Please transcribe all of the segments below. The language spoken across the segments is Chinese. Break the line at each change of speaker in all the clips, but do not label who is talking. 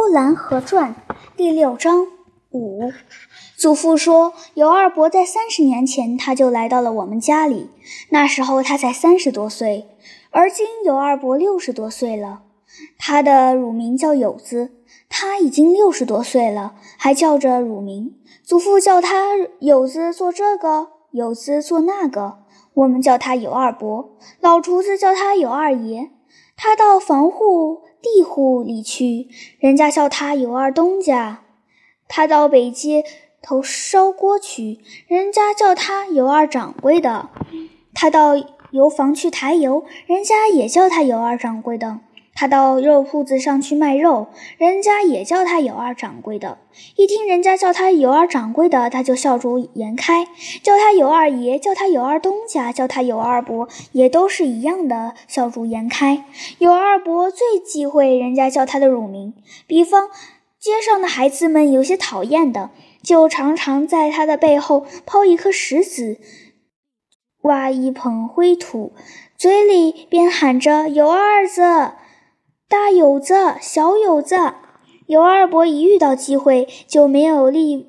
呼兰河传》第六章五。祖父说，尤二伯在三十年前他就来到了我们家里，那时候他才三十多岁，而今尤二伯六十多岁了。他的乳名叫有子，他已经六十多岁了，还叫着乳名。祖父叫他有子做这个，有子做那个，我们叫他尤二伯。老厨子叫他尤二爷。他到防护地户里去，人家叫他尤二东家。他到北街。头烧锅去，人家叫他尤二掌柜的；他到油房去抬油，人家也叫他尤二掌柜的；他到肉铺子上去卖肉，人家也叫他尤二掌柜的。一听人家叫他尤二掌柜的，他就笑逐颜开；叫他尤二爷，叫他尤二东家，叫他尤二伯，也都是一样的笑逐颜开。尤二伯最忌讳人家叫他的乳名，比方街上的孩子们有些讨厌的。就常常在他的背后抛一颗石子，挖一捧灰土，嘴里边喊着“有二子，大友子，小友子”。尤二伯一遇到机会，就没有立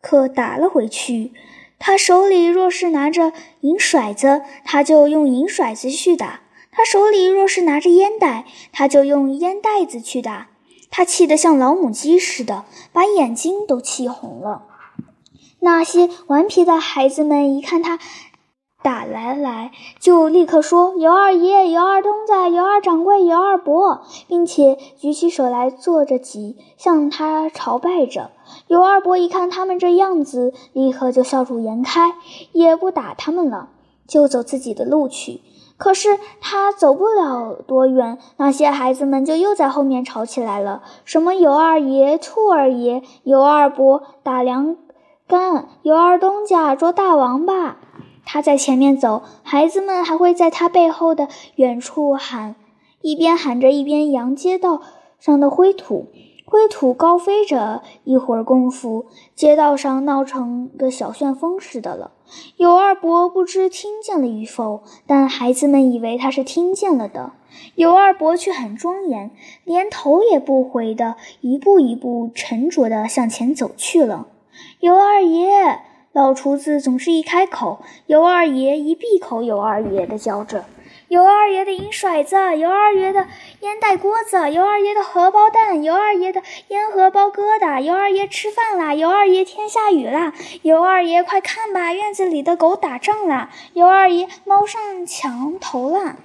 刻打了回去。他手里若是拿着银骰子，他就用银骰子去打；他手里若是拿着烟袋，他就用烟袋子去打。他气得像老母鸡似的，把眼睛都气红了。那些顽皮的孩子们一看他打来来，就立刻说：“尤二爷、尤二东家、尤二掌柜、尤二伯，并且举起手来做着揖，向他朝拜着。”尤二伯一看他们这样子，立刻就笑逐颜开，也不打他们了，就走自己的路去。可是他走不了多远，那些孩子们就又在后面吵起来了。什么尤二爷、兔二爷、尤二伯打粮干，尤二东家捉大王八。他在前面走，孩子们还会在他背后的远处喊，一边喊着一边扬街道上的灰土。灰土高飞着，一会儿功夫，街道上闹成个小旋风似的了。尤二伯不知听见了与否，但孩子们以为他是听见了的。尤二伯却很庄严，连头也不回的，一步一步沉着的向前走去了。尤二爷，老厨子总是一开口，尤二爷一闭口，尤二爷的叫着。尤二爷的银骰子，尤二爷的烟袋锅子，尤二爷的荷包蛋，尤二爷的烟荷包疙瘩，尤二爷吃饭啦，尤二爷天下雨啦，尤二爷快看吧，院子里的狗打仗啦，尤二爷猫上墙头啦，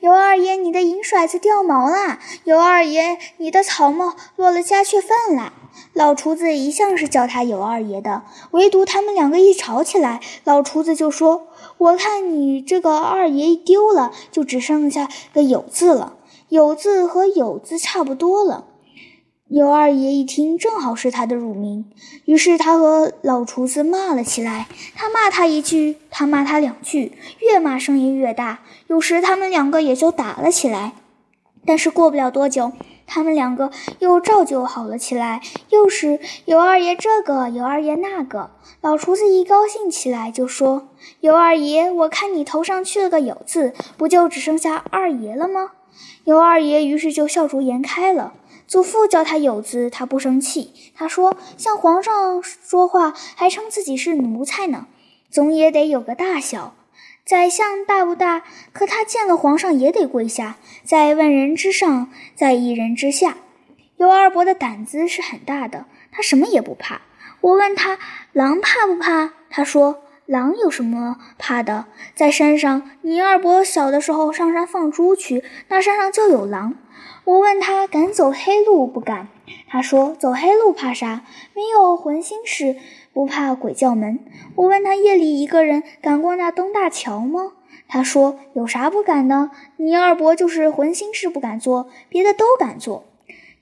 尤二爷你的银甩子掉毛啦，尤二爷你的草帽落了家雀粪啦。老厨子一向是叫他尤二爷的，唯独他们两个一吵起来，老厨子就说。我看你这个二爷一丢了，就只剩下个有字了。有字和有字差不多了。尤二爷一听，正好是他的乳名，于是他和老厨子骂了起来。他骂他一句，他骂他两句，越骂声音越大。有时他们两个也就打了起来。但是过不了多久。他们两个又照旧好了起来，又是尤二爷这个，尤二爷那个。老厨子一高兴起来，就说：“尤二爷，我看你头上去了个有字，不就只剩下二爷了吗？”尤二爷于是就笑逐颜开了。祖父叫他有字，他不生气。他说：“向皇上说话，还称自己是奴才呢，总也得有个大小。”宰相大不大？可他见了皇上也得跪下，在万人之上，在一人之下。尤二伯的胆子是很大的，他什么也不怕。我问他狼怕不怕？他说狼有什么怕的？在山上，你二伯小的时候上山放猪去，那山上就有狼。我问他敢走黑路不敢？他说走黑路怕啥？没有魂心事。不怕鬼叫门。我问他夜里一个人敢过那东大桥吗？他说有啥不敢的？你二伯就是浑心事不敢做，别的都敢做。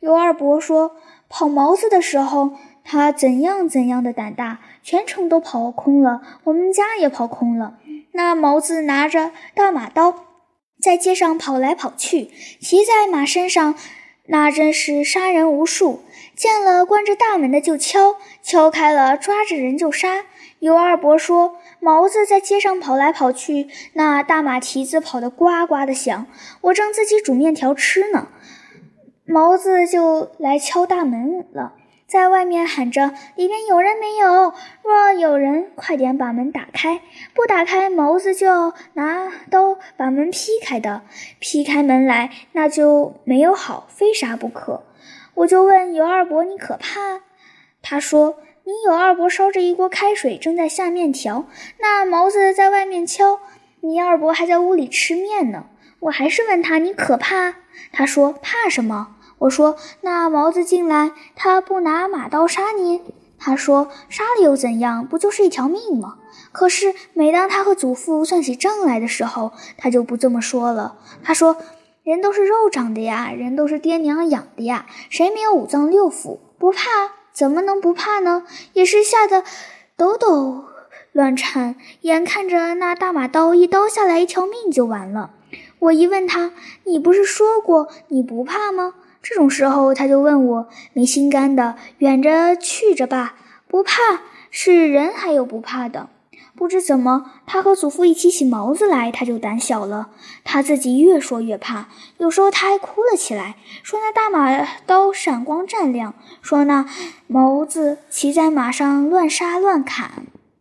尤二伯说跑毛子的时候，他怎样怎样的胆大，全城都跑空了，我们家也跑空了。那毛子拿着大马刀，在街上跑来跑去，骑在马身上，那真是杀人无数。见了关着大门的就敲，敲开了抓着人就杀。尤二伯说：“毛子在街上跑来跑去，那大马蹄子跑得呱呱的响。我正自己煮面条吃呢，毛子就来敲大门了。在外面喊着：“里面有人没有？若有人，快点把门打开！不打开，毛子就要拿刀把门劈开的。劈开门来，那就没有好，非杀不可。”我就问尤二伯：“你可怕？”他说：“你尤二伯烧着一锅开水，正在下面条。那毛子在外面敲，你二伯还在屋里吃面呢。”我还是问他：“你可怕？”他说：“怕什么？”我说：“那毛子进来，他不拿马刀杀你？”他说：“杀了又怎样？不就是一条命吗？”可是每当他和祖父算起账来的时候，他就不这么说了。他说：“人都是肉长的呀，人都是爹娘养的呀，谁没有五脏六腑？不怕？怎么能不怕呢？也是吓得抖抖乱颤，眼看着那大马刀一刀下来，一条命就完了。我一问他：“你不是说过你不怕吗？”这种时候，他就问我没心肝的，远着去着吧，不怕是人还有不怕的。不知怎么，他和祖父一起起毛子来，他就胆小了。他自己越说越怕，有时候他还哭了起来，说那大马刀闪光湛亮，说那毛子骑在马上乱杀乱砍。